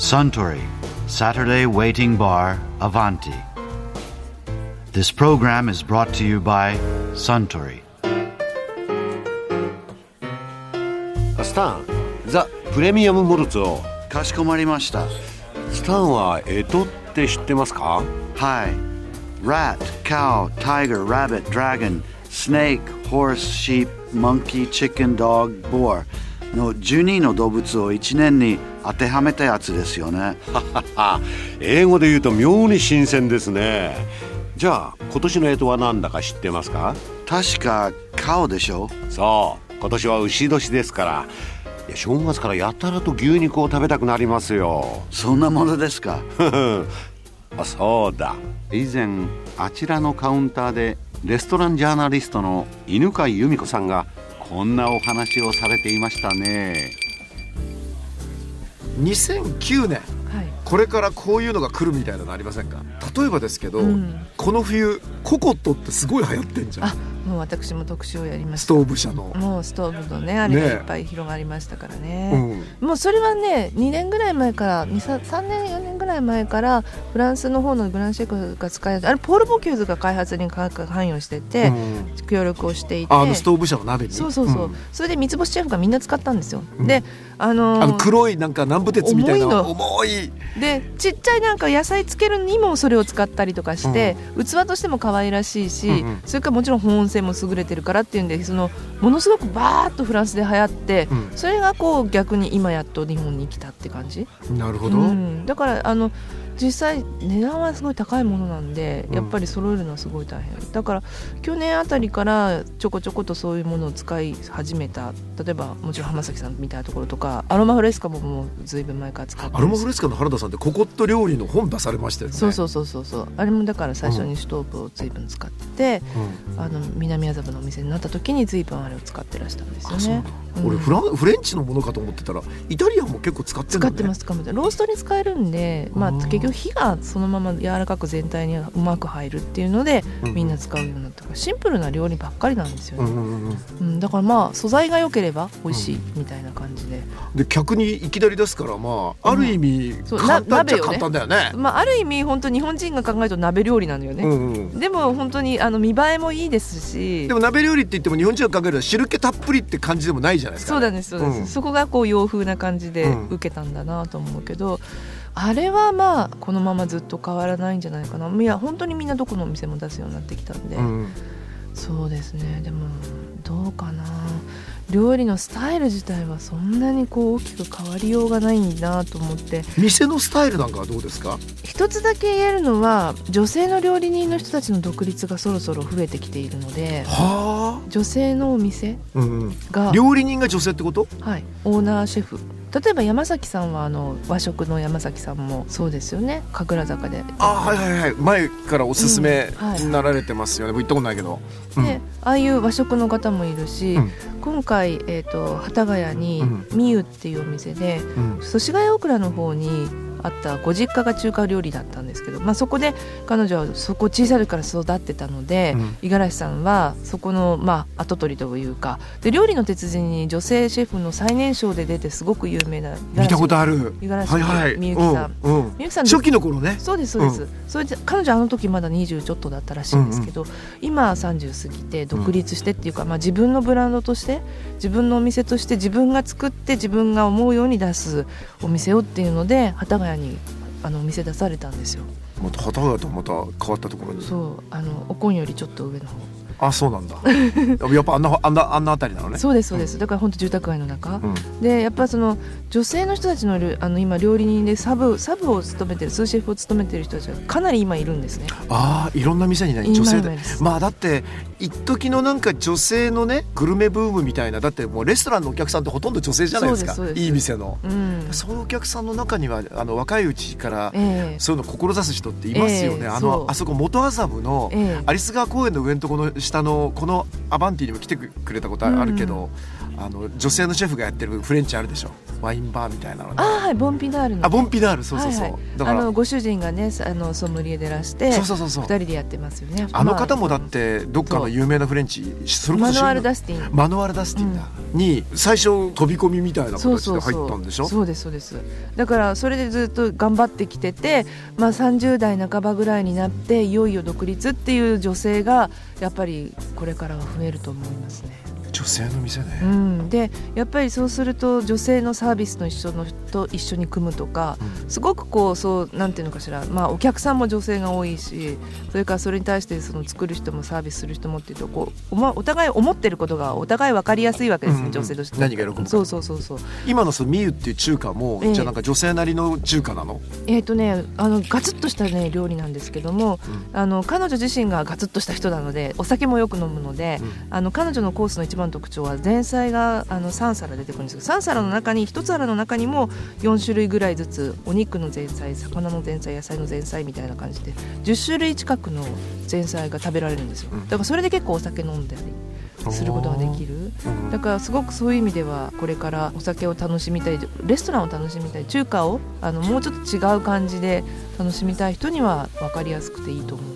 Suntory Saturday Waiting Bar Avanti. This program is brought to you by Suntory. スタンザ・プレミアム・モルツをかしこまりました。スタンはエトって知ってますかはい。Rat, cow, tiger, rabbit, dragon, snake, horse, sheep, monkey, chicken, dog, boar の12の動物を1年に 当てはめたやつですよね。英語で言うと妙に新鮮ですね。じゃあ今年の干支は何だか知ってますか？確かカオでしょ。そう今年は牛年ですから。いや正月からやたらと牛肉を食べたくなりますよ。そんなものですか？あそうだ。以前あちらのカウンターでレストランジャーナリストの犬飼由美子さんがこんなお話をされていましたね2009年。はい。これからこういうのが来るみたいなのありませんか？例えばですけど、うん。この冬ココットってすごい流行ってんじゃん。あもう私も特集をやりました。ストーブ車の、もうストーブのねあれがいっぱい広がりましたからうねん、もうそれはね2年ぐらい前から2 3, 3年4年ぐらい前からフランスの方のグランシェクが使いあれポール・ボキューズが開発に関与してて、うん。協力をしていて。あのストーブ車の鍋に。そうそうそう、ん。それで三つ星シェフがみんな使ったんですよ、うん。であのーあの黒いなんか南部鉄みたいな重いの。重い。でちっちゃいなんか野菜つけるにもそれを使ったりとかして、器としても可愛らしいし、うんうん。それからもちろん保温性も優れてるからっていうんでそのものすごくバーッとフランスで流行って、うん。それがこう逆に今やっと日本に来たって感じ、なるほど、うん、だからあの実際値段はすごい高いものなんでうん。やっぱり揃えるのはすごい大変。だから去年あたりからちょこちょことそういうものを使い始めた。例えばもちろん浜崎さんみたいなところとかアロマフレスカももうずいぶん前から使ってアロマフレスカの原田さんってココット料理の本出されましたよね。そうそうそうそうそう。あれもだから最初にストーブを随分使って、うん。あの南麻布のお店になった時に随分あれを使ってらしたんですよね。だ、うん。俺フランフレンチのものかと思ってたらイタリアンも結構使ってるんだ、ね、使ってます使ってます。ローストに使えるんで、まあ、うん。結局火がそのまま柔らかく全体にうまく入るっていうので、うん。みんな使うようになったからシンプルな料理ばっかりなんですよね、うんだからまあ素材が良ければ美味しいみたいな感じで、で客にいきなり出すからまあある意味簡単っちゃ簡単だよね。まあ、ある意味本当日本人が考えると鍋料理なのよね、でも本当にあの見栄えもいいですし。でも鍋料理って言っても日本人が考えると汁気たっぷりって感じでもないじゃないですか。そうなんですそうです、うん。そこがこう洋風な感じでうん。受けたんだなと思うけど、あれはまあこのままずっと変わらないんじゃないかな。いや本当にみんなどこのお店も出すようになってきたんで、うん。そうですね。でもどうかな。料理のスタイル自体はそんなにこう大きく変わりようがないなと思って。店のスタイルなんかはどうですか？一つだけ言えるのは女性の料理人の人たちの独立がそろそろ増えてきているので。は女性のお店あ。うんうん。が料理人が女性ってこと？はい、オーナーシェフ例えば山崎さんはあの和食の山崎さんもそうですよね神楽坂で。あはいはいはい前からおすすめうんはいになられてますよね。僕行ったことないけど。うんでああいう和食の方もいるし、うん今回、えー、と幡ヶ谷にうんみゆっていうお店でうん祖師ヶ谷大倉の方にあったご実家が中華料理だったんですけど、まあ、そこで彼女はそこ小さい時から育ってたのでうん五十嵐さんはそこの、まあ、跡取りというかで料理の鉄人に女性シェフの最年少で出てすごく有名な見たことある。五十嵐。みゆきさんうんうんみゆきさん初期の頃ね。そうですそうです、それで彼女あの時まだ20ちょっとだったらしいんですけど、今30過ぎて独立してっていうか、まあ、自分のブランドとして自分のお店として自分が作って自分が思うように出すお店をっていうので幡ヶ谷にあのお店出されたんですよ。また旗がとまた変わったところに。そうあのおこんよりちょっと上の方。あそうなんだ。やっぱあんなあんなあんなあたりなのね。そうですそうです。だから本当住宅街の中、うん。でやっぱその女性の人たちの料あの今料理人でサブサブを務めてるスーシェフを務めてる人たちがかなり今いるんですね。ああいろんな店にね今女性で。まあだって一時のなんか女性のねグルメブームみたいなだってもうレストランのお客さんってほとんど女性じゃないですか。いい店の、うん。そういうお客さんの中にはあの若いうちからええ。そういうのを志す人っていますよね、ええあのあそこ元麻布のええ。有栖川公園の上のところの下のこのアバンティにも来てくれたことあるけど、あの女性のシェフがやってるフレンチあるでしょ？ワインンバーみたいなのね。あはいボンピナールの。あボンピナールそうそうそう、はいはい。だからあのご主人がねあのソムリエでらしてそうそうそうそう。二人でやってますよね。あの方もだっまてどっかの有名なフレンチそれこそあマノアル・ダダスティン。マノアル・ダスティンだ、に最初飛び込みみたいな形で入ったんでしょ？そうですそうです。だからそれでずっと頑張ってきてて、まあ、30代半ばぐらいになっていよいよ独立っていう女性がやっぱりこれからは増えると思いますね。女性の店うね、ん、でやっぱりそうすると女性のサービスの一緒のと一緒に組むとかすごくこうそうなんていうのかしら、まあ、お客さんも女性が多いしそれからそれに対してその作る人もサービスする人もっていうとこうおまお互い思ってることがお互い分かりやすいわけですね、うんうん女性として何が喜ぶかそうそうそうそう。今のそのミユっていう中華も、ええじゃあなんか女性なりの中華なの？えーとね、あのガツッとした、ね、料理なんですけども、うあの彼女自身がガツッとした人なのでお酒もよく飲むので、うん。あの彼女のコースの一番の特徴は前菜があの3皿出てくるんですけど3皿の中に1皿の中にも4種類ぐらいずつお肉の前菜魚の前菜野菜の前菜みたいな感じで10種類近くの前菜が食べられるんですよ。うん。だからそれで結構お酒飲んだりすることができる。うん。だからすごくそういう意味ではこれからお酒を楽しみたいレストランを楽しみたい中華をあのもうちょっと違う感じで楽しみたい人には分かりやすくていいと思いますね。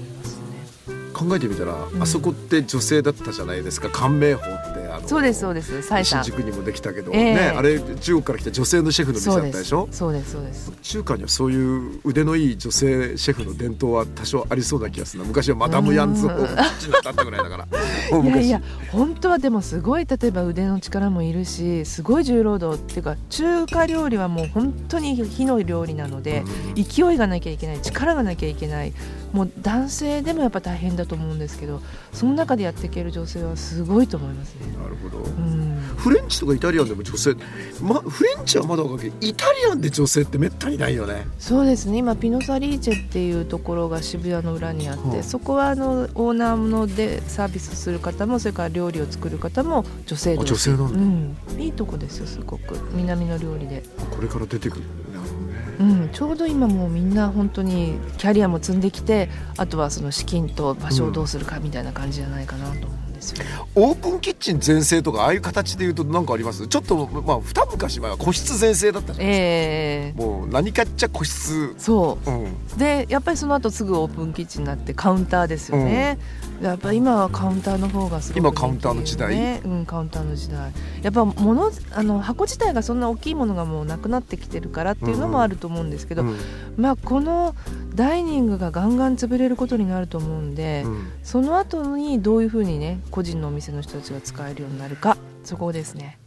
考えてみたら、ん。あそこって女性だったじゃないですか。関明法ってそうですそうです。新宿にもできたけど、ええ。ねあれ中国から来た女性のシェフの店だったですしょ？そうですそうです。中華にはそういう腕のいい女性シェフの伝統は多少ありそうな気がするな。昔はマダム・ヤンズをだったぐらいだから。いやいや本当はでもすごい例えば腕の力もいるしすごい重労働っていうか中華料理はもう本当に火の料理なので、勢いがなきゃいけない力がなきゃいけない。もう男性でもやっぱ大変だと思うんですけどその中でやっていける女性はすごいと思いますね。なるほど、うん。フレンチとかイタリアンでも女性、ま、フレンチはまだわかるけどイタリアンで女性ってめったにないよね。そうですね。今ピノサリーチェっていうところが渋谷の裏にあって、はあそこはあのオーナーのでサービスする方もそれから料理を作る方も女性女性なんだ。うん、いいとこですよすごく。南の料理で、これから出てくるなるうん、ちょうど今もうみんな本当にキャリアも積んできてあとはその資金と場所をどうするかみたいな感じじゃないかなと。思うんですよ、オープンキッチン全盛とかああいう形で言うと何かあります？ちょっとまあ二昔前は個室全盛だったじゃないええ。もう何かっちゃ個室。そう。うん。でやっぱりその後すぐオープンキッチンになってカウンターですよね、やっぱ今はカウンターの方がすごく今カウンターの時代。ねうんカウンターの時代。やっぱ物あの箱自体がそんな大きいものがもうなくなってきてるからっていうのもあると思うんですけど、うん。まあこのダイニングがガンガン潰れることになると思うんで、うん。その後にどういうふうにね個人のお店の人たちが使えるようになるかそこですね。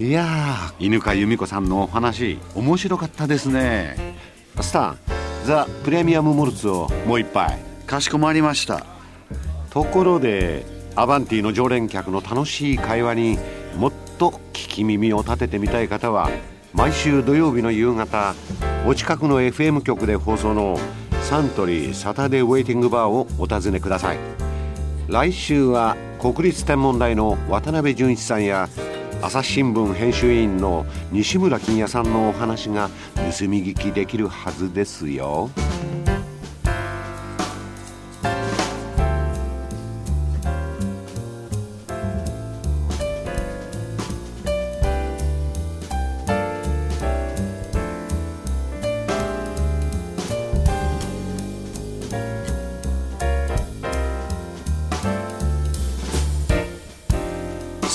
いやー犬飼由美子さんのお話面白かったですね。スタンザ・プレミアムモルツをもう一杯。かしこまりました。ところでアバンティの常連客の楽しい会話にもっと聞き耳を立ててみたい方は毎週土曜日の夕方お近くの FM 局で放送のサントリーサタデーウェイティングバーをお尋ねください。来週は国立天文台の渡辺淳一さんや朝日新聞編集委員の西村金也さんのお話が盗み聞きできるはずですよ。